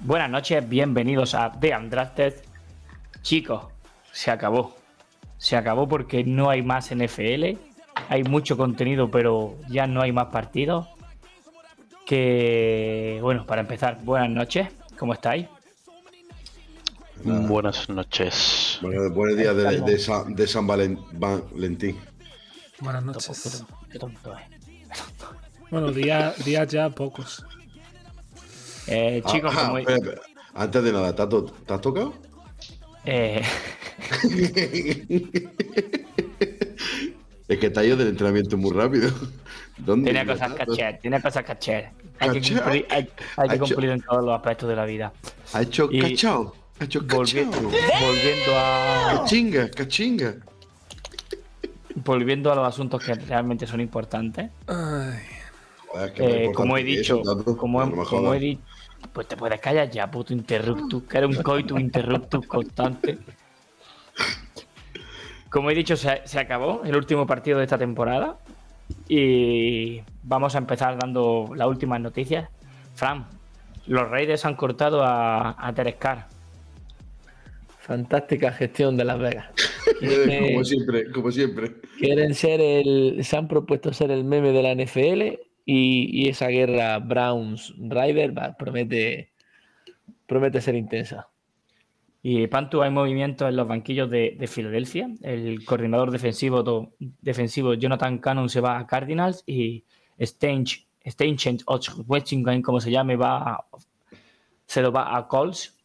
Buenas noches, bienvenidos a The Undrafted. Chicos, se acabó. Se acabó porque no hay más NFL. Hay mucho contenido, pero ya no hay más partidos. Que, bueno, para empezar, buenas noches. ¿Cómo estáis? Buenas noches. Bueno, buenos días de, de San, de San Valen- Valentín. Buenas Qué noches. tonto, qué tonto es. Bueno, días, días ya pocos. Eh, chicos, Ah, ah, como- espera, espera. Antes de nada, ¿te has, to- te has tocado? eh, es que ido del entrenamiento muy rápido. ¿Dónde? Tiene cosas caché, tiene cosas caché. Hay que cumplir, hay, hay que Ha hecho- cumplir en todos los aspectos de la vida. Ha hecho Y- cachao. Ha hecho Volvi- cachao. volviendo a Cachinga, cachinga. volviendo a los asuntos que realmente son importantes. Ay, Joder, que más como he dicho, eso, como, he dicho, pues te puedes callar ya, puto interruptus, que eres un coitus interruptus constante. Como he dicho, se, se acabó el último partido de esta temporada y vamos a empezar dando las últimas noticias. Fran, los Raiders han cortado a, a Derek Carr. Fantástica gestión de Las Vegas. Como siempre, como siempre. Quieren ser el. Se han propuesto ser el meme de la NFL y, y esa guerra Browns-Ryder va, promete, promete ser intensa. Y Pantu, hay movimientos en los banquillos de, de Filadelfia. El coordinador defensivo, do- defensivo Jonathan Cannon se va a Cardinals y Stange, Stange Westingham, como se llame, va a- se lo va a Colts.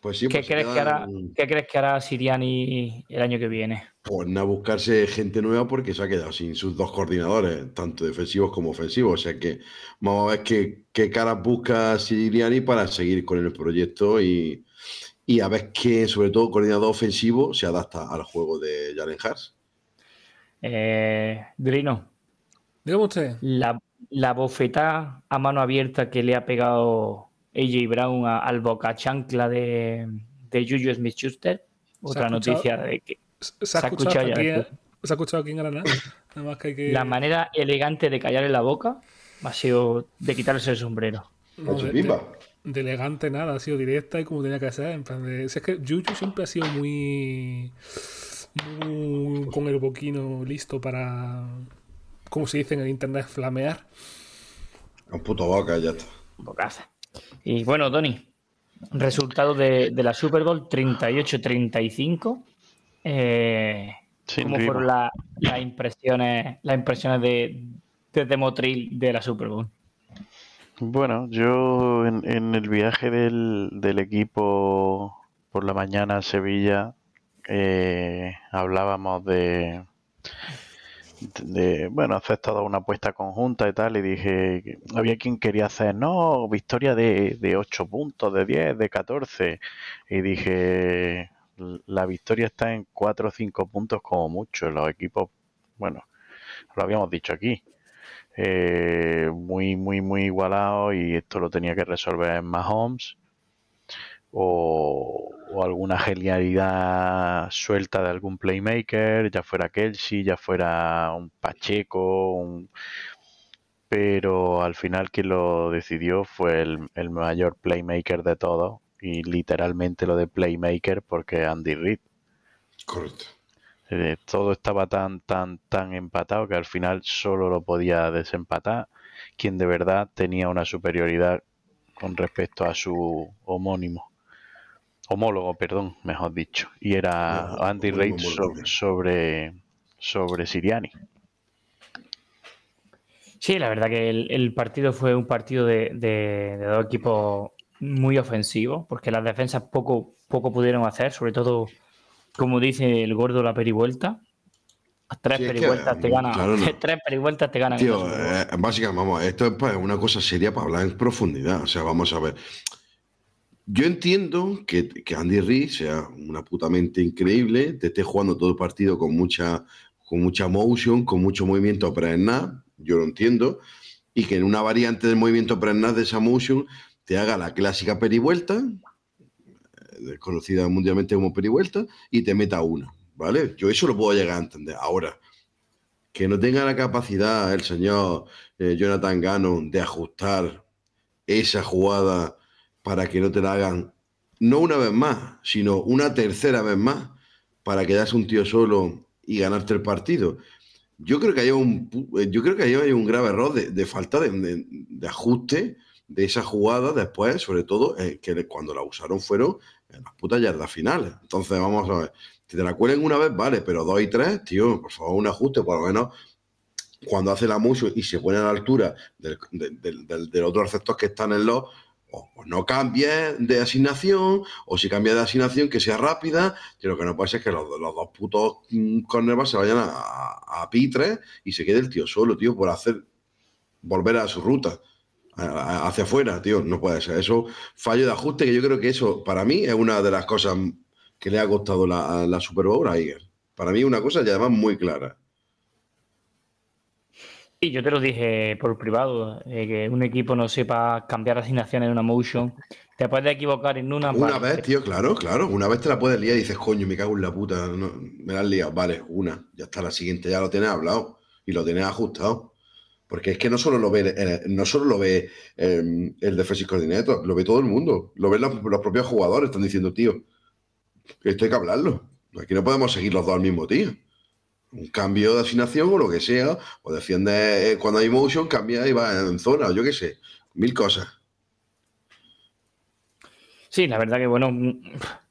Pues sí, ¿Qué, pues crees que hará, ¿Qué crees que hará Siriani el año que viene? Pues nada, buscarse gente nueva porque se ha quedado sin sus dos coordinadores, tanto defensivos como ofensivos. O sea que vamos a ver qué, qué caras busca Siriani para seguir con el proyecto y, y a ver qué, sobre todo, coordinador ofensivo se adapta al juego de Jalen Hurts. Eh, Drino, dígame usted. la, la bofetada a mano abierta que le ha pegado AJ Brown a- al boca chancla de, de Juju Smith Schuster. Otra noticia de que ¿Se ha Se ha escuchado, aquí, ya, ¿Se ha escuchado aquí en Granada? Nada más que hay que. la manera elegante de callarle la boca ha sido de quitarse el sombrero. no, de, pipas. de- de elegante nada, ha sido directa y como tenía que ser. En plan de, si es que Juju siempre ha sido muy. muy con el boquino listo para. Como se dice en el internet, flamear. Un puto boca, ya está. Bocaza. Y bueno, Tony, resultado de, de la Super Bowl 38-35. Eh, ¿Cómo rima. fueron la- las impresiones, las impresiones de, de Motril de la Super Bowl? Bueno, yo en, en el viaje del, del equipo por la mañana a Sevilla eh, hablábamos de, de, bueno, hacer toda una apuesta conjunta y tal, y dije, que había quien quería hacer, no, victoria de, de 8 puntos, de 10, de 14, y dije, la victoria está en 4 o 5 puntos como mucho, los equipos, bueno, lo habíamos dicho aquí, eh, muy, muy, muy igualado y esto lo tenía que resolver Mahomes o, o alguna genialidad suelta de algún playmaker, ya fuera Kelsey, ya fuera un Pacheco, pero al final quien lo decidió fue el, el mayor playmaker de todos y literalmente lo de playmaker porque Andy Reid. Correcto. Eh, todo estaba tan, tan, tan empatado que al final solo lo podía desempatar quien de verdad tenía una superioridad con respecto a su homónimo. Homólogo, perdón, mejor dicho. Y era No, Andy Reid sobre, sobre Siriani. Sí, la verdad que el, el partido fue un partido de, de- de dos equipos muy ofensivo, porque las defensas poco, poco pudieron hacer, sobre todo, como dice el gordo, la perivuelta. Tres Sí, que, perivueltas te ganan. claro, no. Tres perivueltas te ganan. Tío, eh, básicamente, vamos, esto es una cosa seria para hablar en profundidad. O sea, vamos a ver. Yo entiendo que, que Andy Reid sea una puta mente increíble, te esté jugando todo el partido con mucha, con mucha motion, con mucho movimiento pre-snap, yo lo entiendo, y que en una variante del movimiento pre-snap de esa motion haga la clásica perivuelta, eh, conocida mundialmente como perivuelta, y te meta una, ¿vale? Yo eso lo puedo llegar a entender. Ahora, que no tenga la capacidad el señor eh, Jonathan Gannon de ajustar esa jugada para que no te la hagan, no una vez más, sino una tercera vez más, para quedarse un tío solo y ganarte el partido. Yo creo que hay un, eh, yo creo que hay un grave error de, falta de- de ajuste de esa jugada después, sobre todo, eh, que cuando la usaron fueron en las putas yardas finales. Entonces, vamos a ver, si te la cuelen una vez, vale, pero dos y tres, tío, por favor, un ajuste, por lo menos cuando hace la motion y se pone a la altura del, del, del- del- otro receptor que está en lock, o, o no cambie de asignación, o si cambia de asignación, que sea rápida. Y lo que no puede ser es que los, los dos putos mm, cornerbacks se vayan a, a, a pitre y se quede el tío solo, tío, por hacer volver a su ruta. Hacia afuera, tío, no puede ser. Eso, fallo de ajuste, que yo creo que eso, para mí, es una de las cosas que le ha costado la, la Super Bowl a Iger. Para mí, una cosa y además muy clara. Y yo te lo dije por privado, eh, que un equipo no sepa cambiar asignaciones en una motion, te puedes equivocar en una. Una vez, tío, claro, claro. Una vez te la puedes liar y dices, coño, me cago en la puta. no, me la has liado. Vale, una. Ya está, la siguiente ya lo tienes hablado y lo tienes ajustado. Porque es que no solo lo ve, eh, no solo lo ve eh, el defensive coordinator, lo ve todo el mundo. Lo ven los, los propios jugadores. Están diciendo, tío, esto hay que hablarlo. Aquí no podemos seguir los dos al mismo tío. Un cambio de asignación o lo que sea. O defiende eh, cuando hay motion, cambia y va en zona, o yo qué sé. Mil cosas. Sí, la verdad que bueno, mm,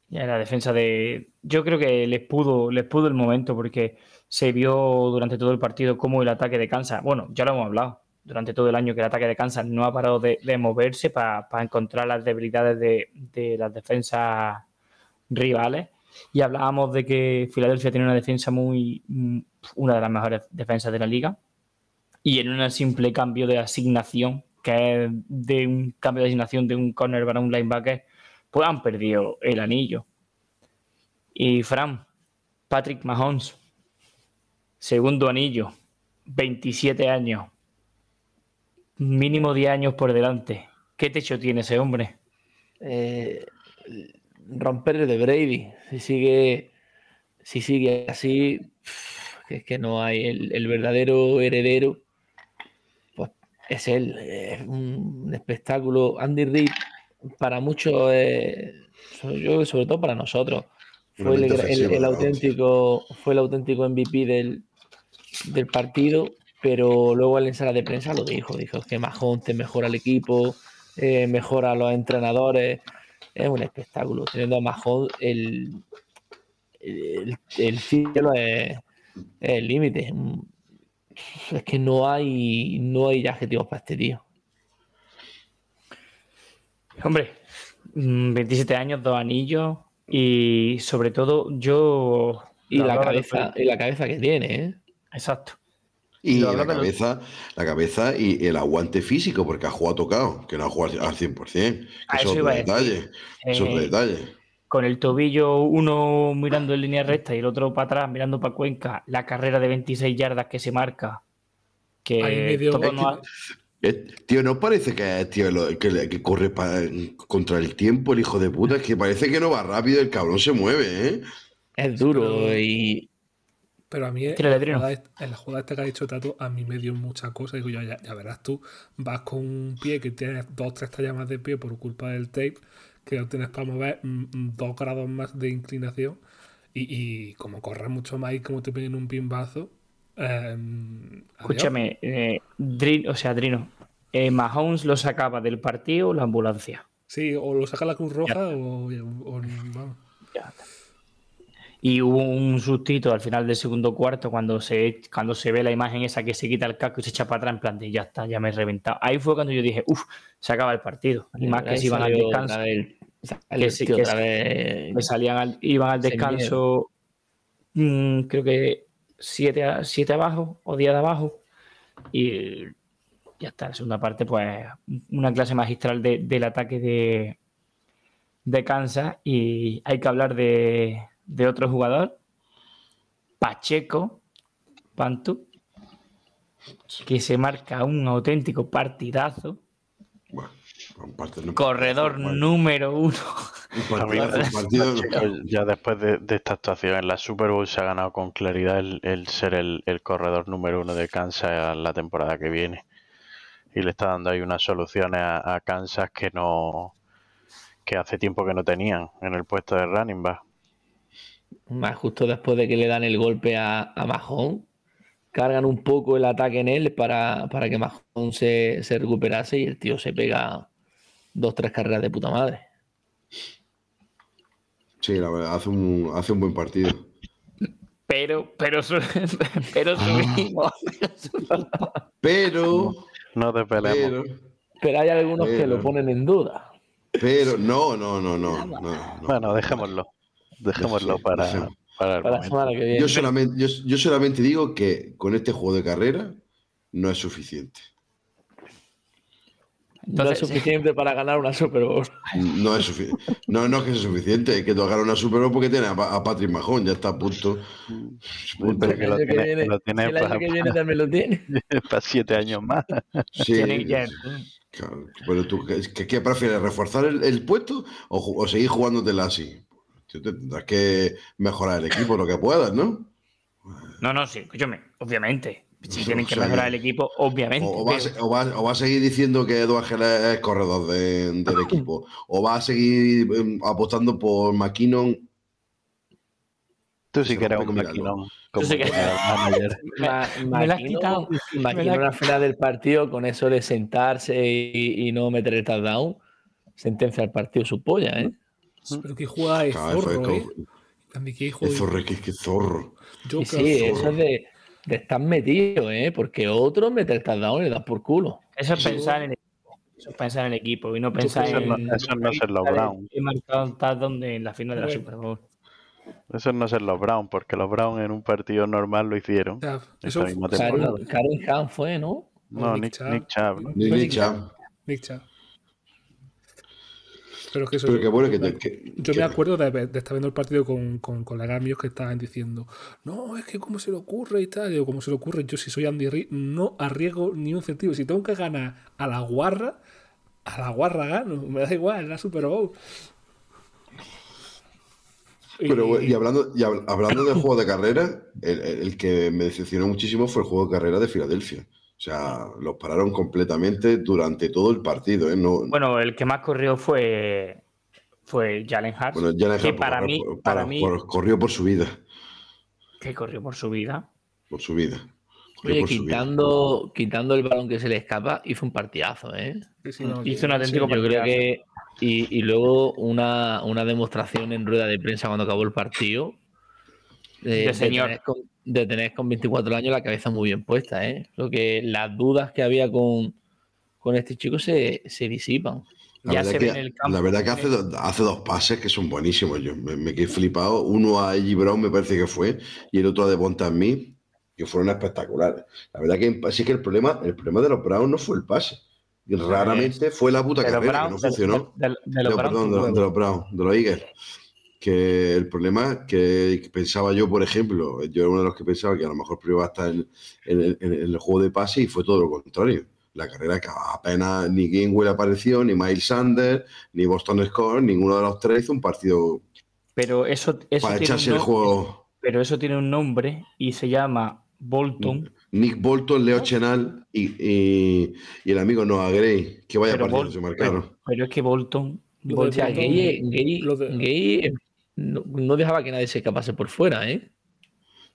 ya la defensa de. Yo creo que les pudo, les pudo el momento porque se vio durante todo el partido cómo el ataque de Kansas, bueno, ya lo hemos hablado durante todo el año que el ataque de Kansas no ha parado de, de moverse para encontrar las debilidades de, de las defensas rivales. Y hablábamos de que Filadelfia tiene una defensa muy. mm, una de las mejores defensas de la liga. Y en un simple cambio de asignación, que es de un cambio de asignación de un corner para un linebacker, pues han perdido el anillo. Y Fran, Patrick Mahomes, segundo anillo, 27 años, mínimo 10 años por delante. ¿Qué techo tiene ese hombre? eh, romper el de Brady. Si sigue, si sigue así, que es que no hay el, el verdadero heredero, pues es él. Es un espectáculo. Andy Reid, para muchos, eh, yo creo que sobre todo para nosotros, fue el, auténtico, fue el auténtico MVP del, del partido, pero luego él en sala de prensa lo dijo, dijo que Mahomes te mejora el equipo, eh, mejora a los entrenadores, es un espectáculo. Teniendo a Mahomes, el, el, el cielo es, es el límite. Es que no hay, no hay adjetivos para este tío. Hombre, mm, 27 años, dos anillos y sobre todo yo... Y la cabeza, y la cabeza que tiene, ¿eh? Exacto. Y la cabeza, la cabeza y el aguante físico, porque ha jugado tocado, que no ha jugado al 100%. Que A eso es iba otro detalle. Eso es otro Eh, detalle. con el tobillo uno mirando en línea recta y el otro para atrás mirando para Cuenca, la carrera de 26 yardas que se marca, que Ahí medio- todo Es no ha- Eh, tío, ¿no parece que, tío, lo- que, que corre pa- contra el tiempo el hijo de puta? Es que parece que no va rápido, el cabrón se mueve, ¿eh? Es duro y Pero a mí en la, jugada, en la jugada esta que ha dicho Tato, a mí me dio muchas cosas. Digo yo, ya, ya verás tú, vas con un pie que tienes dos tres tallas más de pie por culpa del tape, que lo tienes para mover mm, mm, dos grados más de inclinación. Y, y como corres mucho más y como te peguen un pimbazo. eh, adiós. Escúchame, eh, Dri- o sea, Drino, eh, Mahomes lo sacaba del partido o la ambulancia. Sí, o lo saca la Cruz Roja o, o- vamos. Ya. Y hubo un sustito al final del segundo cuarto cuando se, cuando se ve la imagen esa que se quita el casco y se echa para atrás en plan de ya está, ya me he reventado. Ahí fue cuando yo dije, uff, se acaba el partido. Y más que se iban al descanso. vez- que que que salían al- iban al descanso, mm, creo que siete, a- siete abajo o 10 de abajo. Y ya está, la segunda parte, pues una clase magistral de- del ataque de, de Kansas. Y hay que hablar de, de otro jugador, Pacheco, Pantu, que se marca un auténtico partidazo. Bueno, un Corredor partidazo, número uno. un partidazo, un partido- Pacheco, ya después de, de esta actuación en la Super Bowl se ha ganado con claridad el, el ser el, el corredor número uno de Kansas la temporada que viene. Y le está dando ahí unas soluciones a, a Kansas que no que hace tiempo que no tenían en el puesto de running back. Más justo después de que le dan el golpe a, a Mahón, cargan un poco el ataque en él para, para que Mahón se, se recuperase y el tío se pega dos, tres carreras de puta madre. Sí, la verdad, hace un, hace un buen partido. Pero, pero, su- pero subimos. Pero, No te peleemos. pero, Pero hay algunos que lo ponen en duda. pero, no, no, no, no. no, no. Bueno, dejémoslo. Dejémoslo Sí, para, para el Para la semana que viene. Yo solamente, yo, yo solamente digo que con este juego de carrera no es suficiente. no es suficiente para ganar una Super Bowl. No es suficiente. No, no es que sea suficiente, es que tú hagas una Super Bowl porque tiene a, Pa- a Patrick Mahon, ya está a punto. Que el lo año que tiene- viene, lo tiene el año para- que viene también lo tiene. para siete años más. Sí, claro. pero tú, ¿qué, prefieres? ¿Reforzar el, el puesto o, o seguir jugándotela así? Tú te- Tendrás que mejorar el equipo lo que puedas, ¿no? No, no, sí, escúchame, obviamente. Si tienen que sea, mejorar el equipo, obviamente. O, vas, pero- o vas a seguir diciendo que Edu Ángel es corredor de- del equipo. O vas a seguir em, apostando por McKinnon. Tú sí que eres un sí que- manager. Ma- me la has quitado. La- al final del partido, con eso de sentarse y, y no meter el touchdown, sentencia al partido su polla, ¿eh? Pero que juega de Claro, fue zorro, como- ¿eh? También que hijo Es de zorro, que, que zorro. sí, zorro. eso es de, de estar metido, ¿eh? Porque otro mete el touchdown y le da por culo. Eso es pensar en el equipo. Eso es pensar en el equipo y no pensar Eso en. no, eso no es ser los Brown. He marcado un touchdown en la final de la. Super Bowl. Eso no es ser los Brown, porque los Brown en un partido normal lo hicieron. Eso temporada. Karen, Karen Khan fue, ¿no? No, Nick Nick, Chubb. Nick Chubb, Fue. Nick Chubb. Pero que eso Pero qué bueno que, Yo que- me acuerdo de, de estar viendo el partido con, con míos que estaban diciendo, no, es que cómo se le ocurre y tal. Digo, ¿cómo se le ocurre? Yo si soy Andy Reid no arriesgo ni un centavo. Si tengo que ganar a la guarra, a la guarra gano. Me da igual, la Super Bowl. Pero, y hablando, y hab- hablando del juego de carrera, el- el que me decepcionó muchísimo fue el juego de carrera de Filadelfia. O sea, los pararon completamente durante todo el partido. ¿eh? No, Bueno, el que más corrió fue. Fue Jalen Hurts. bueno, Jalen que Hurts para mí, por- para para- mí, por- corrió por su vida. que corrió por su vida. Por su vida. Corrió Oye, por su vida. quitando, quitando el balón que se le escapa, hizo un partidazo, ¿eh? Sí, sí, no, Hizo que- un auténtico Yo creo que. Y, y luego una, una demostración en rueda de prensa cuando acabó el partido. De señor. tener con, de tener con 24 años la cabeza muy bien puesta, ¿eh? Lo que las dudas que había con, con este chico se, se disipan. La Ya se que, ve en el campo. La verdad que hace, hace dos pases que son buenísimos. Yo me, me quedé flipado. Uno a Eddie Brown, me parece que fue, y el otro a Devonta Smith, que fueron espectaculares. La verdad que sí que el problema, el problema de los Browns no fue el pase. Raramente fue la puta De que Browns, no de- funcionó. de- de- de los un de, de los Browns, de los Eagles. Que el problema que, que pensaba yo, por ejemplo, yo era uno de los que pensaba que a lo mejor iba a estar en, en el- en el juego de pase y fue todo lo contrario. La carrera que apenas ni Gainwell apareció, ni Miles Sanders, ni Boston Scott, ninguno de los tres hizo un partido Pero eso, eso para tiene echarse un el juego. Pero eso tiene un nombre y se llama Bolton. Nick Bolton, Leo Chenal y, y- y el amigo Noah Gray, que vaya Pero, partido Bol- se marcaron. pero, pero es que Bolton. Lo O sea, Bolton- Gay, no, no dejaba que nadie se escapase por fuera, ¿eh?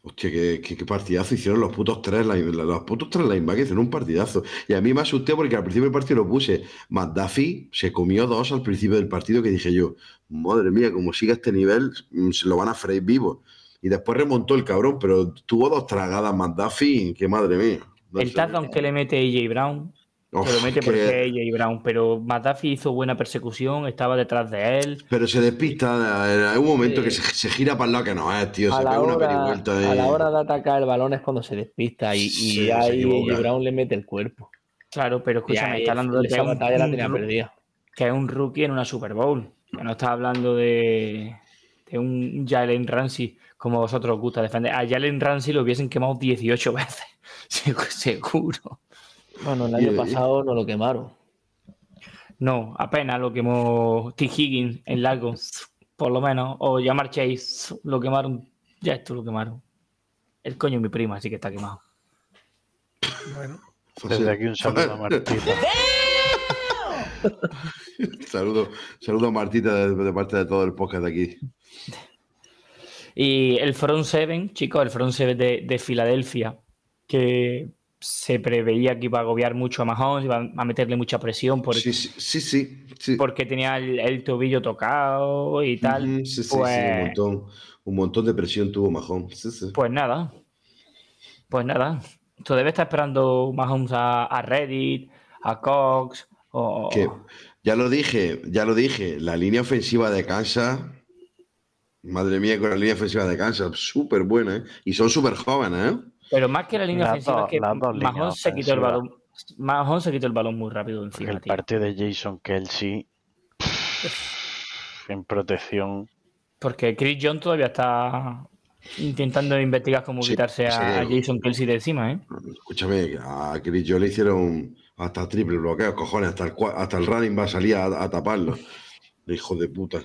Hostia, qué, qué- qué partidazo hicieron los putos tres, los putos tres linebackers hicieron un partidazo. Y a mí me asusté porque al principio del partido lo puse. McDuffie se comió dos al principio del partido que dije yo, madre mía, como siga este nivel, mm, se lo van a freír vivo. Y después remontó el cabrón, pero tuvo dos tragadas McDuffie, que madre mía. No el touchdown que le mete AJ Brown, Uf, que lo mete que- porque es AJ Brown, pero McDuffie hizo buena persecución, estaba detrás de él. Pero se despista, hay un momento Sí. que se, se gira para el lado que no es, tío. a, Se la pega una hora, perivuelta a la hora de atacar el balón es cuando se despista y, y Sí, se ahí Brown le mete el cuerpo. Claro, pero Y escúchame, está hablando de que un- batalla la tenía perdida. que es un rookie en una Super Bowl. Que no está hablando de, de un Jalen Ramsey como vosotros os gusta defender. A Jalen Ramsey lo hubiesen quemado 18 veces. segu- Seguro. Bueno, el año y- pasado no lo quemaron. No, apenas lo quemó T. Higgins en largo, por lo menos. O Jamar Chase lo quemaron. Ya esto lo quemaron. El coño es mi prima, así que está quemado. Bueno, Desde aquí un saludo a Martita. saludo, saludo a Martita de, de parte de todo el podcast de aquí. Y el front seven, chicos, el front seven de, de Filadelfia, que se preveía que iba a agobiar mucho a Mahomes, iba a meterle mucha presión por, Sí, sí, sí, porque tenía el, el tobillo tocado y tal. Sí, sí, sí, pues, un montón, un montón de presión tuvo Mahomes. Pues nada. Pues nada. Todavía está esperando Mahomes a, a Reddit, a Cox. O, Que, ya lo dije, ya lo dije, la línea ofensiva de Kansas, madre mía, con la línea ofensiva de Kansas, súper buena, ¿eh? Y son súper jóvenes, ¿eh? Pero más que la línea Las ofensiva, dos- es que Mahomes se quitó el balón. Se quitó el balón muy rápido encima, el tío. partido de Jason Kelsey en protección. Porque Chris John todavía está intentando investigar cómo Sí, quitarse a, a sí. Jason Kelsey de encima, ¿eh? Escúchame, a Chris Jones le hicieron hasta triple bloqueo, cojones, hasta el, cua- hasta el running va a salir a, a taparlo. Hijo de puta.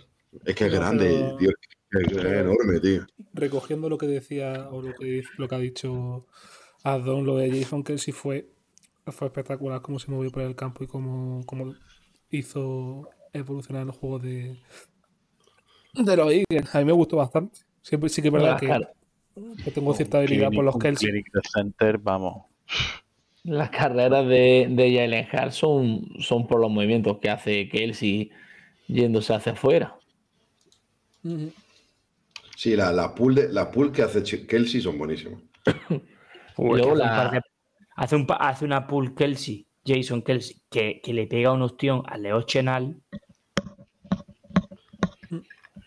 Es que es grande, pero- tío. Es, es enorme, tío. recogiendo lo que decía o lo que, lo que ha dicho Adon, lo de Jason Kelsey fue, fue espectacular cómo se movió por el campo y cómo, cómo hizo evolucionar los juegos de, de los Eagles. A mí me gustó bastante. Siempre sí que es verdad que, tengo cierta debilidad por los Kelsey. center, vamos. Las carreras de, de Jalen Hart son, son por los movimientos que hace Kelsey yéndose hacia afuera. Sí, la, la pool de, la pool que hace Kelsey son buenísimas. Uy, luego que hace, un de- hace, un pa- hace una pull Kelsey, Jason Kelsey, que, que le pega un ostión a Leo Chenal.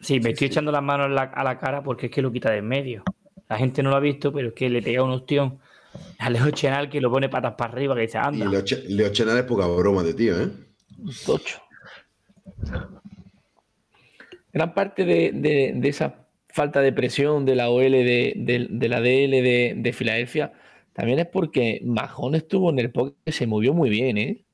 Sí, me estoy echando las manos la- a la cara porque es que lo quita de en medio. La gente no lo ha visto, pero es que le pega un ostión a Leo Chenal que lo pone patas para arriba, que dice, Y anda. Leo, Ch- Leo Chenal es poca broma de tío, ¿eh? Tocho. Gran parte de, de- de esa falta de presión de la OL de, de- de la DL de, de Filadelfia también es porque Mahón estuvo en el pocket que se movió muy bien, ¿eh?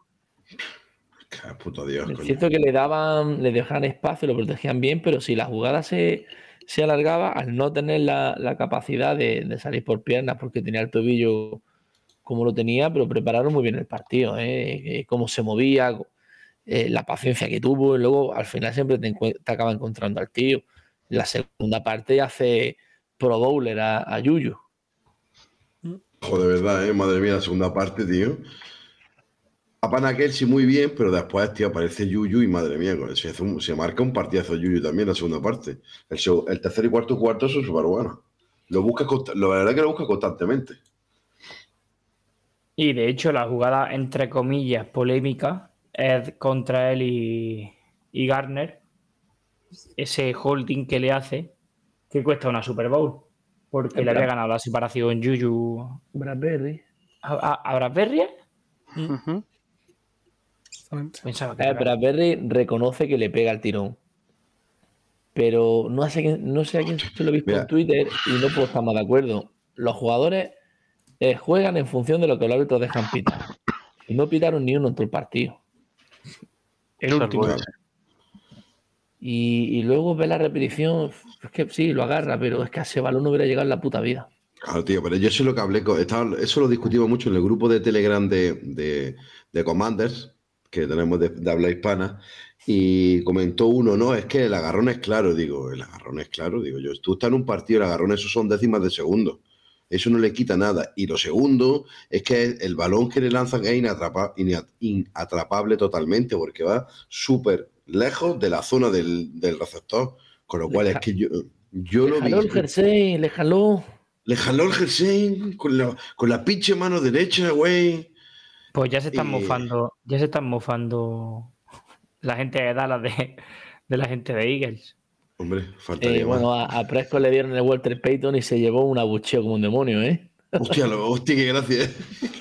Qué puto Dios, Es coño. cierto que le daban, le dejaban espacio, lo protegían bien, pero si la jugada se, se alargaba, al no tener la, la capacidad de, de salir por piernas porque tenía el tobillo como lo tenía, pero prepararon muy bien el partido, ¿eh? Eh, cómo se movía, eh, la paciencia que tuvo, y luego al final siempre te, te acaba encontrando al tío. La segunda parte hace pro bowler a, a Yuyu. Joder, de verdad, ¿eh? Madre mía, la segunda parte, tío. Apana Kelsey muy bien, pero después, tío, aparece Yuyu y madre mía, se, hace un- se marca un partidazo Yuyu también la segunda parte. El, el tercer y cuarto cuarto son súper buenos. Lo busca, la verdad que lo busca constantemente. Y de hecho, la jugada, entre comillas, polémica es contra él y, y Garner. Ese holding que le hace, que cuesta una Super Bowl. Porque le había ganado la separación Juju Bradbury. a, a. Pensaba que Eh, era- Bradbury reconoce que le pega el tirón. Pero no sé, quién- no sé a quién se lo he visto Mira. en Twitter y no puedo estar más de acuerdo. Los jugadores eh, juegan en función de lo que los árbitros dejan pitar. Y no pitaron ni uno en todo el partido. el último. Y, luego ve la repetición. Es que sí, lo agarra, pero es que a ese balón no hubiera llegado en la puta vida. Claro, tío, pero yo es lo que hablé con. estaba- eso lo discutimos mucho en el grupo de Telegram de, de, de Commanders, que tenemos de, de habla hispana, y comentó uno, no, es que el agarrón es claro, digo, el agarrón es claro, digo yo, tú estás en un partido, el agarrón, eso son décimas de segundo. Eso no le quita nada. Y lo segundo es que el balón que le lanzan es inatrapa- ina- inatrapable totalmente, porque va súper lejos de la zona del, del receptor. Con lo cual es que yo, yo Le lo vi. jaló el jersey, le jaló. Le jaló el jersey con la, con la pinche mano derecha, güey. Pues ya se están Y- mofando, ya se están mofando la gente de Dallas de, de la gente de Eagles. Hombre, faltaría Eh, bueno, a, a Prescott le dieron el Walter Payton y se llevó un abucheo como un demonio, ¿eh? Hostia, lo- hostia, qué gracia. ¿eh?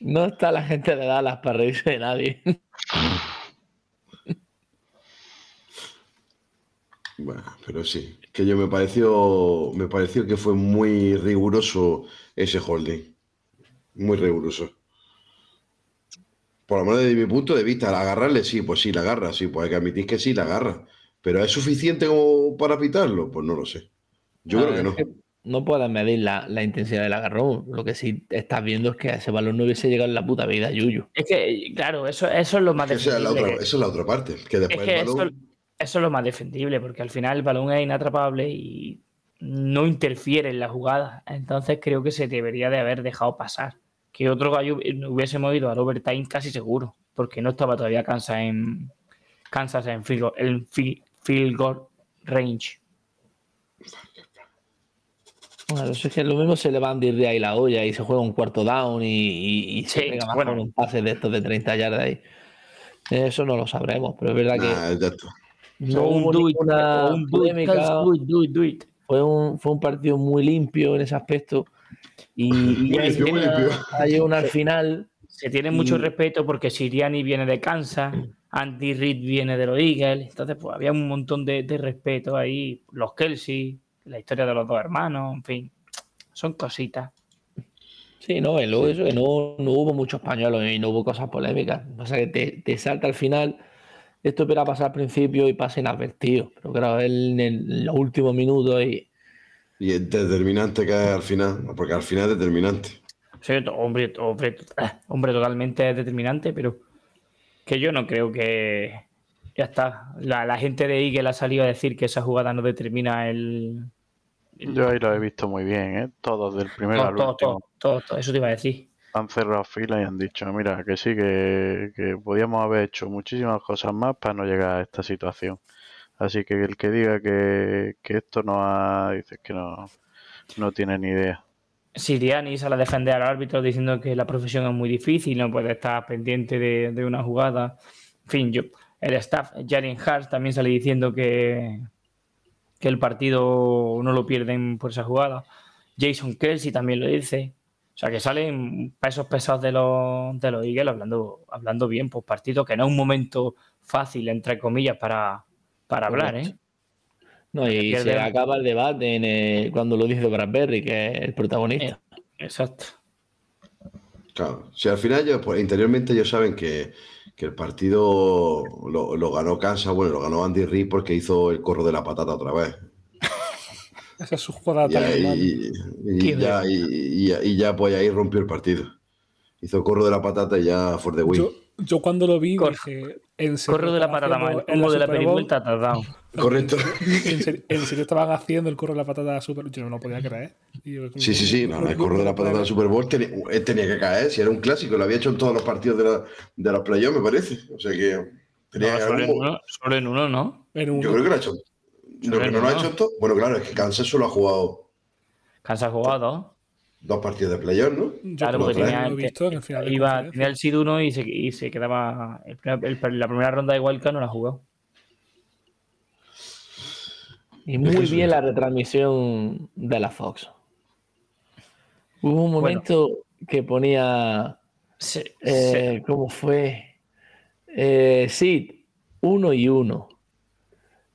No está la gente de Dallas para reírse de nadie. Bueno, pero sí, que yo me pareció, me pareció que fue muy riguroso ese holding. Muy riguroso. Por lo menos desde mi punto de vista, al agarrarle, sí, pues sí, la agarra, sí, pues hay que admitir que sí, la agarra. Pero ¿es suficiente como para pitarlo? Pues no lo sé. Yo creo que no. Es no puedes medir la, la intensidad del agarrón. Lo que sí estás viendo es que a ese balón no hubiese llegado en la puta vida, Yuyu. Es que, claro, eso, eso es lo más Esa es, la defendible. otra, esa es la otra parte, que Es después que el balón... eso es lo más defendible, porque al final el balón es inatrapable y no interfiere en la jugada. Entonces creo que se debería de haber dejado pasar. Que otro gallo hubiésemos ido al overtime casi seguro, porque no estaba todavía Kansas en Kansas en field, goal- en field- field goal range. Bueno, eso es que lo mismo se le va a Andy Reid ahí la olla y se juega un cuarto down y, y- y se Sí, pega más bueno. con un pase de estos de 30 yardas ahí. Eso no lo sabremos, pero es verdad que Nah, no hubo do it, ninguna o un do it, polémica. do it, do it, do it. Fue un, fue un partido muy limpio en ese aspecto. Y, y Muy ya limpio, muy llega- limpio. hay una al final. Se tiene mucho Y- respeto porque Siriani viene de Kansas, Andy Reid viene de los Eagles, entonces pues había un montón de, de respeto ahí, los Kelsey, la historia de los dos hermanos, en fin, son cositas. Sí, no, y luego eso que no, no hubo muchos pañuelos y no hubo cosas polémicas. O sea que te, te salta al final. Esto hubiera pasado al principio y pasa inadvertido. Pero claro, él en, el- en los últimos minutos y. Y es determinante que es al final, porque al final es determinante. Sí, to- hombre, hombre, hombre, totalmente determinante, pero que yo no creo que ya está. La, la gente de Eagles ha salido a decir que esa jugada no determina el. Yo ahí lo he visto muy bien, ¿eh? Todos del primero todo, al todo, último. todo, todo, todo, eso te iba a decir. Han cerrado filas y han dicho, mira, que sí, que, que podíamos haber hecho muchísimas cosas más para no llegar a esta situación. Así que el que diga que, que esto no ha... Dices que no, no tiene ni idea. Siriani sale a defender al árbitro diciendo que la profesión es muy difícil, no puede estar pendiente de, de una jugada. En fin, yo, el staff, Jaren Hart, también sale diciendo que, que el partido no lo pierden por esa jugada. Jason Kelsey también lo dice. O sea, que salen pesos pesados de los, de los Eagles hablando, hablando bien por partido, que no es un momento fácil, entre comillas, para, para hablar, ¿eh? No, y se acaba el debate en el- cuando lo dice Bradbury, que es el protagonista. Exacto. Claro, si al final ellos, pues, interiormente ellos saben que, que el partido lo, lo ganó Kansas, bueno, lo ganó Andy Reid porque hizo el corro de la patata otra vez. Esa es su jugada Y, y- ya, y, y- y ya, pues ahí rompió el partido. Hizo el corro de la patata y ya for the win. Yo, yo cuando lo vi Corro. dije, en serio Corro de la patata mal, en como de la Bowl? perivuelta touchdown. Correcto. En serio, en serio estaban haciendo el corro de la patata super. Yo no lo podía creer. Yo, Sí, sí, sí, no, el corro de la patata del Super Bowl tenía, él tenía que caer, si era un clásico, lo había hecho en todos los partidos de, la, de los playoffs, me parece. O sea que tenía No, que solo, en uno, solo en uno, ¿no? En Yo creo que lo ha hecho. Lo que no lo ha hecho en todo. Bueno, claro, es que Kansas solo ha jugado Kansas jugado. dos partidos de playoffs, ¿no? yo Claro, porque que tenía- lo he visto en el final de Iba, tenía el seed 1 y se, y se quedaba. el el- la primera ronda de Wildcard no la jugó. Y Es muy que bien la retransmisión de la Fox. Hubo un momento que ponía. Se- eh, ¿Cómo fue? Eh, sí, uno y uno.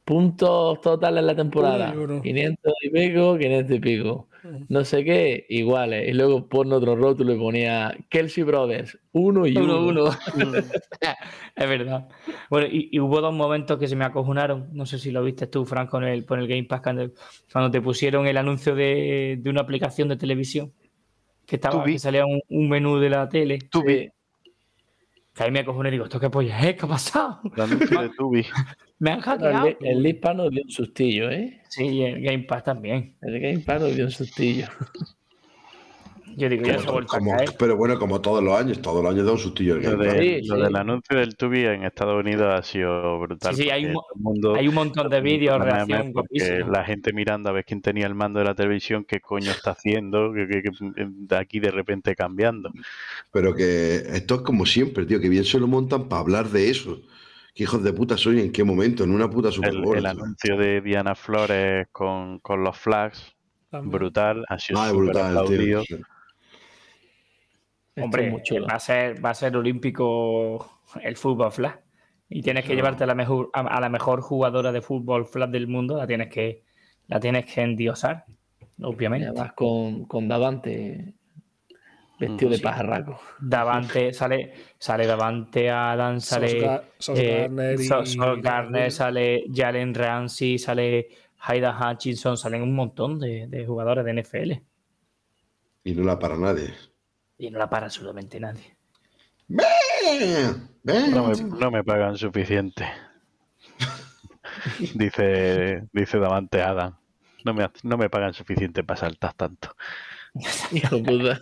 Puntos totales en la temporada. Uno y uno. 500 y pico, 500 y pico. No sé qué, iguales. Y luego pone otro rótulo y ponía Kelsey Brothers, uno y uno. uno, uno. es verdad. Bueno, y, y hubo dos momentos que se me acojonaron. No sé si lo viste tú, Frank, con el, con el Game Pass, cuando, cuando te pusieron el anuncio de, de una aplicación de televisión. Que, estaba, Tubi. que salía un, un menú de la tele. Sí. Que ahí me acojoné y digo, ¿esto qué polla es? ¿Qué ha pasado? Anuncio de Tubi. Me han El, hackeado. El Pass nos dio un sustillo, ¿eh? Sí, el Game Pass también. El Game Pass nos dio un sustillo. Yo digo, ya se Como- pero bueno, como todos los años, todos los años da un sustillo el Lo, Game de- Pass. Sí, lo sí. del anuncio del Tubi en Estados Unidos ha sido brutal. Sí, sí, hay un mo- todo el mundo- Hay un montón de vídeos, reacción la gente mirando a ver quién tenía el mando de la televisión, qué coño está haciendo, que, que- que de aquí de repente cambiando. Pero que esto es como siempre, tío, que bien se lo montan para hablar de eso. ¿Qué hijos de puta soy? ¿En qué momento? En una puta Super El, Bowl. el anuncio de Diana Flores con, con los flags, También. brutal, ha sido Ah, brutal, tío. Hombre, es va a ser, va a ser olímpico el fútbol flag. Y tienes que llevarte a la mejor, a, a la mejor jugadora de fútbol flag del mundo, la tienes que, la tienes que endiosar, Y obviamente. además con, con Davante vestido de pajarraco. Davante, sale, sale Davante Adam, sale eh, y- y- Gardner, sale Jalen Ramsey, sale Haida Hutchinson, salen un montón de, de jugadores de NFL. Y no la para nadie. Y no la para absolutamente nadie. ¡Ven! ven. No me, no me pagan suficiente. dice, dice Davante Adam. No me, no me pagan suficiente para saltar tanto. Hijo puta.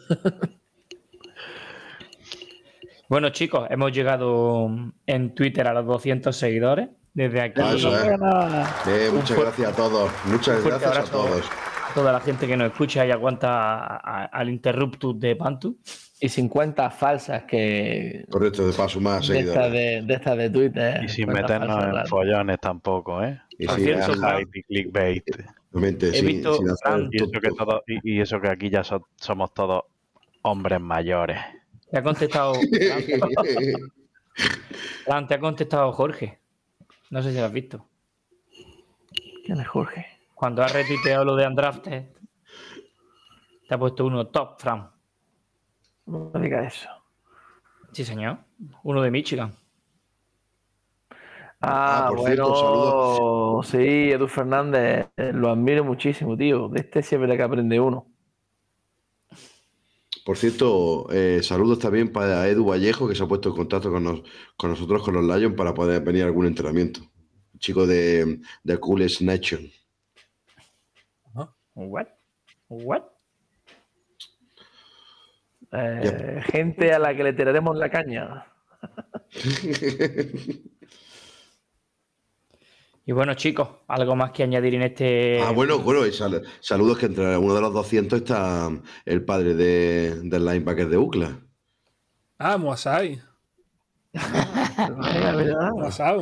Bueno, chicos, hemos llegado en Twitter a los 200 seguidores. Desde aquí, Ah, eso. Eh, muchas gracias a todos. Muchas gracias a todos. a toda la gente que nos escucha y aguanta a- a- al interruptus de Pantu. Y 50 falsas que. Correcto, de paso más De estas seguidores. de, de estas de Twitter. Y sin 50 meternos falsas en follones tampoco, ¿eh? Y Hype y clickbait. realmente, he sin- visto, sin hacer Y eso que, tonto. todo, y, y eso que aquí ya so- somos todos hombres mayores. Te ha contestado. Fran, te ha contestado Jorge. No sé si lo has visto. ¿Quién es Jorge? Cuando has retuiteado lo de Andrafted, te ha puesto uno top, Fran. No me digas eso. Sí, señor. Uno de Michigan. Ah, Ah, por bueno, cierto, saludos. sí, Edu Fernández, lo admiro muchísimo, tío. De este siempre que aprende uno. Por cierto, eh, saludos también para Edu Vallejo, que se ha puesto en contacto con, nos- con nosotros, con los Lions, para poder venir a algún entrenamiento. Chico de, de Coolest Nation. What? What? Eh, gente a la que le tiraremos la caña. Y bueno, chicos, algo más que añadir en este. Ah, bueno, bueno, y sal- saludos que entre uno de los 200 está el padre de, del linebacker de UCLA. Ah, Moasai.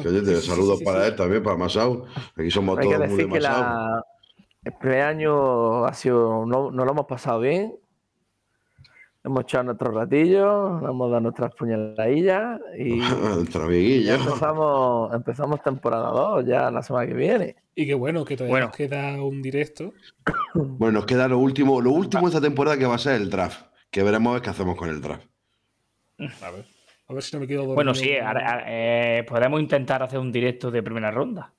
Que, te- sí, saludos sí, para sí. él también, para Masao. Aquí somos Hay que todos muy de decir que Masao. la, el primer año ha sido, no, lo hemos pasado bien. Hemos echado nuestros ratillos, nos hemos dado nuestras puñaladillas y Nuestro amiguillo. empezamos, empezamos temporada 2 ya la semana que viene. Y qué bueno que todavía Bueno. nos queda un directo. Bueno, nos queda lo último, lo último de esta temporada que va a ser el draft. Que veremos a ver qué hacemos con el draft. A ver. A ver si no me quedo dormido. Bueno, sí, ahora- eh, podemos intentar hacer un directo de primera ronda.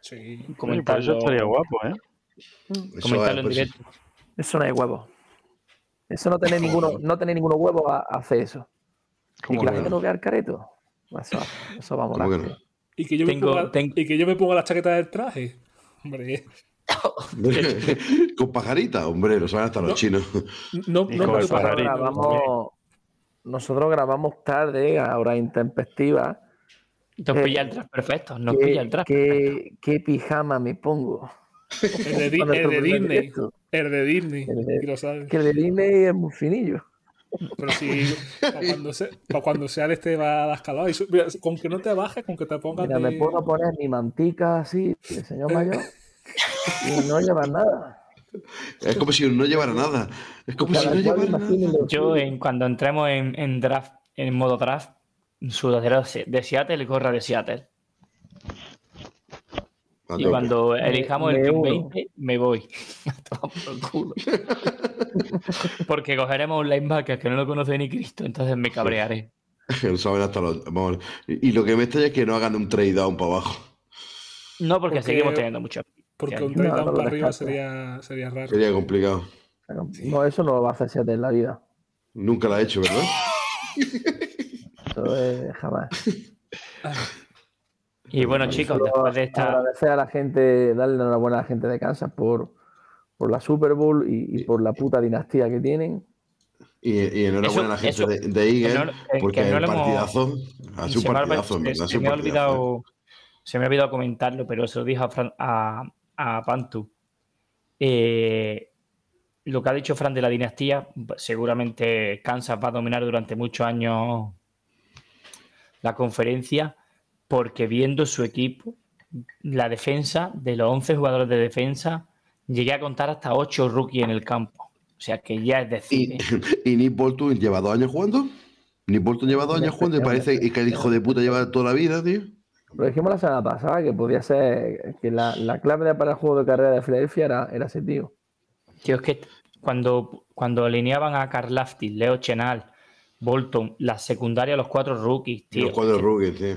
Sí. Oye, pues Comentarlo, eso estaría guapo, ¿eh? Eso comentarlo es, en pues, directo. Eso no hay huevo. Eso no tenéis ninguno, no tenéis ninguno huevo a, a hacer eso. Y ¿Cómo que la gente no? vea el careto. Eso, eso va a ¿Cómo molar. que no? Y que, yo me Tengo- ponga, ten- y que yo me ponga la chaqueta del traje. Hombre, Con pajarita, hombre, lo saben hasta los No. chinos. no, no Nosotros pajarito, grabamos, nosotros grabamos tarde, a hora intempestiva. Nos Eh, pilla el draft perfecto. Nos ¿Qué, pilla el draft. qué- qué pijama me pongo? El de, el de Disney. directo. El de Disney. El de- lo sabes. Que el de Disney es muy finillo. Pero si para cuando, se, cuando sea de este va a dar calor. Y su- mira, con que no te bajes, con que te pongas. Mira, me puedo poner mi mantica así, de señor mayor, y no llevar nada. Es como si no llevara nada. Es como si no llevara nada. Yo, en, cuando entremos en, en draft, en modo draft, sudadera de Seattle y gorra de Seattle. Y cuando elijamos el me uno. 20, me voy. Por culo. Porque cogeremos un linebacker que no lo conoce ni Cristo, entonces me cabrearé. Lo saben hasta los. vamos, y, y lo que me extraña es que no hagan un trade down para abajo. No, porque, Porque- seguimos teniendo mucho. Porque Ya, un trade down no para arriba sería, sería raro. Sería complicado. No, eso no lo va a hacer Seattle en la vida. Nunca lo ha hecho, ¿verdad? Eso es jamás. Y bueno, chicos, después de esta. Agradecer a la gente, darle enhorabuena a la gente de Kansas por, por la Super Bowl y, y por la puta dinastía que tienen. Y, y enhorabuena a la gente Eso- de, de Eagle, porque que no el lo hemos- partidazo ha sido se un me ha, partidazo, se- un me ha olvidado se me ha olvidado comentarlo, pero se lo dije a, Fran- a, a Pantu. Eh, lo que ha dicho Fran de la dinastía, seguramente Kansas va a dominar durante muchos años la conferencia, porque viendo su equipo, la defensa, de los 11 jugadores de defensa, llegué a contar hasta 8 rookies en el campo. O sea que ya es decir, Y, ¿eh? y Nick Bolton lleva dos años jugando. Nick Bolton lleva dos años jugando y parece que el hijo de puta lleva toda la vida, tío. Lo dijimos la semana pasada que podía ser que la, la clave para el juego de carrera de Filadelfia era, era ese tío. Tío, es que cuando, cuando alineaban a Karlaftis, Leo Chenal, Bolton, la secundaria, los cuatro rookies, tío. Los cuatro rookies, tío.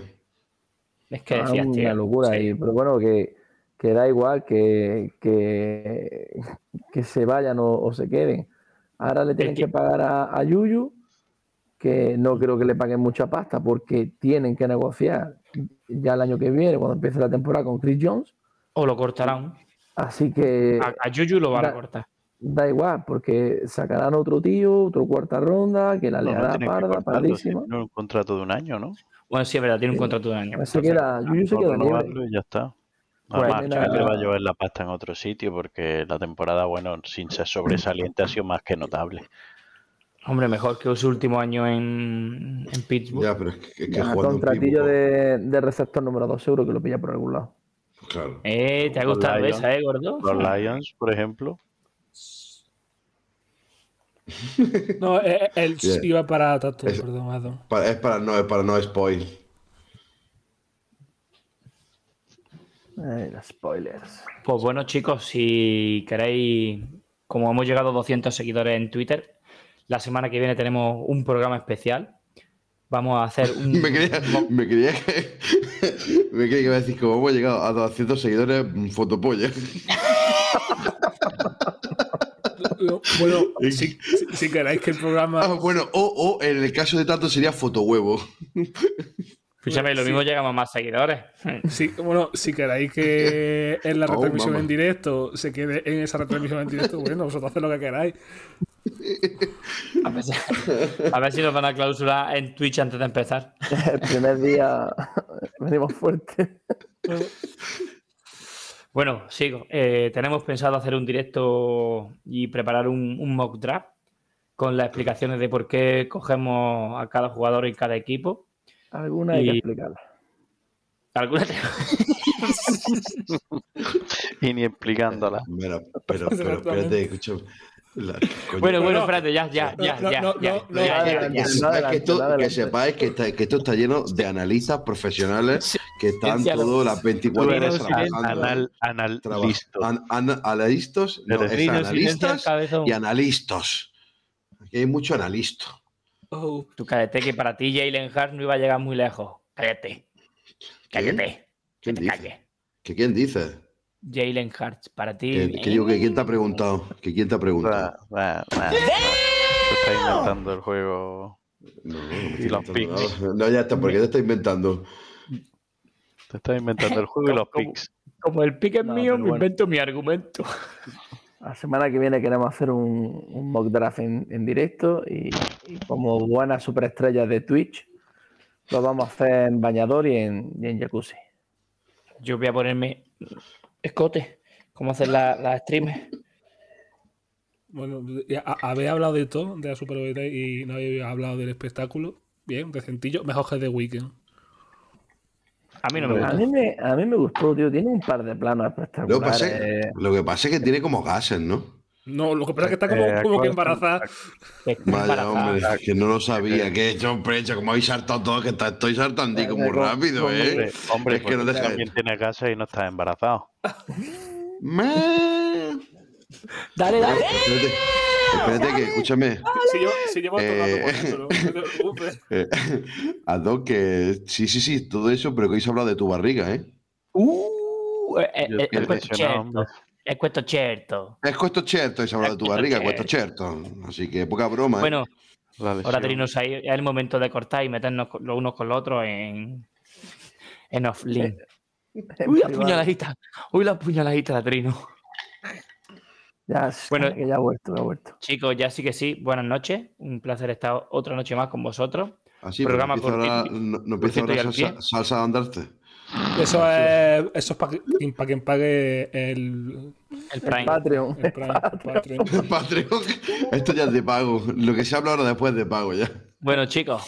Es que Ah, decías, una tío, locura. sí. Y, pero bueno, que, que da igual que, que, que se vayan o, o se queden. Ahora le tienen que- que pagar a, a Yuyu, que no creo que le paguen mucha pasta porque tienen que negociar ya el año que viene, cuando empiece la temporada con Chris Jones. O lo cortarán. Así que A, a Juju lo van a cortar. da igual, porque sacarán otro tío, otro cuarta ronda, que la No, no liará tienen que parda, pardísima. un contrato de un año, ¿no? Bueno, sí, es verdad, tiene un contrato de un año. Pues se Entonces, queda, Yuyu se No queda y ya está. Pues, Además, que le va a llevar la pasta en otro sitio porque la temporada, bueno, sin ser sobresaliente, ha sido más que notable. Hombre, mejor que su último año en, en Pittsburgh. Ya, pero es que, es que Ya, contratillo de, de receptor número 2, seguro que lo pilla por algún lado. Claro. Eh, ¿te ha gustado Lions. esa, eh, gordo? Los Lions, por ejemplo, No, eh, eh, él Yeah. iba para Tatu, Es- perdón, Adam. Para- es para no, es para no spoil. Ay, los spoilers. Pues bueno, chicos, si queréis, como hemos llegado a 200 seguidores en Twitter, la semana que viene tenemos un programa especial. Vamos a hacer un... Me creía, me creía que. Me creía que iba a decir que como hemos llegado a 200 seguidores, mm, fotopolla. Lo- Bueno, si, si- si queréis que el programa. Ah, bueno, o, o en el caso de Tato sería fotohuevo. Escúchame, lo mismo llegamos a más seguidores. Si, bueno, si queréis que en la Oh, retransmisión en directo se quede en esa retransmisión en directo, bueno, vosotros haced lo que queráis. A ver, si, a ver si nos van a clausurar en Twitch antes de empezar. El primer día venimos fuerte. Bueno, sigo. Eh, tenemos pensado hacer un directo y preparar un, un mock draft con las explicaciones de por qué cogemos a cada jugador en cada equipo. Alguna hay que Y- explicarla. ¿Alguna te- y ni explicándola. Mira, pero, pero espérate, escucha. La- coño, Bueno, bueno, Bueno, espérate, ya, ya, ya, ya, que, sepáis que, está- que esto está lleno de analistas profesionales que están Silencialo. todas las 24 Tú eres horas trabajando. Anal, anal, traba- listo. an- an- analistas, no, es analistas y analistas. Aquí hay mucho analista. Oh, Tú cállate que para ti Jalen Hart no iba a llegar muy lejos. Cállate. Cállate. Que ¿Quién te dice? calles. ¿Que quién dice? Jalen Hart, para ti. Que, que digo que quién te ha preguntado. Que quién te ha preguntado. Va, va, va, va. Se está inventando el juego. No, no, nada. No, ya está, porque te está inventando. Se está inventando el juego y los picks. Como el pick es No, mío, me bueno. invento mi argumento. La semana que viene queremos hacer un, un mock draft en, en directo y, y como buenas superestrellas de Twitch, lo vamos a hacer en bañador y en, y en jacuzzi. Yo voy a ponerme escote. ¿Cómo hacen las la streamers? bueno, habéis hablado de todo, de la Super Bowl y no habéis hablado del espectáculo. Bien, decentillo. Mejor que The Weeknd. A mí no me A mí me, a mí me gustó, tío. Tiene un par de planos Lo que, espectaculares. pasa es, lo que pasa es que tiene como gases, ¿no? No, lo que pasa es que está como, Eh, como que ¿cuál- embarazada. Vaya, hombre, que no lo sabía. Que hecho, hombre, hecho, como habéis saltado todo, que está- estoy saltandico muy rápido, ¿eh? Hombre, hombre Es que no deja- también tiene casa y no está embarazado. Me- Dale, dale. Espérate, espérate que, escúchame. Si yo, si llevo todo Eh. Eh, que sí, sí, sí, todo eso, pero que habéis hablado de tu barriga, ¿eh? Uh, eh, eh, eh, hombre. È questo certo. Es questo certo, habéis hablado de tu barriga, certo. questo certo. Así que poca broma, ¿eh? Bueno, ahora Trinos, ahí es el momento de cortar y meternos los unos con los otros en, en offlink. En Uy, la puñaladita. Uy, la puñaladita de Trino. Ya, Bueno. que ya ha vuelto, ya ha vuelto. Chicos, ya sí que sí, buenas noches. Un placer estar otra noche más con vosotros. Así, Programa pero empieza ahora, cortito- no, no empieza ahora al salsa, de andarte. Eso es, eso es para que, pa' quien pague el, El Prime. Patreon. el Prime, el Patreon. Patreon. Esto ya es de pago. Lo que se habla ahora después es de pago ya. Bueno, chicos,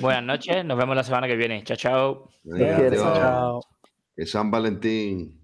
buenas noches. Nos vemos la semana que viene. Chao, chao. Venga. Chao. Que San Valentín.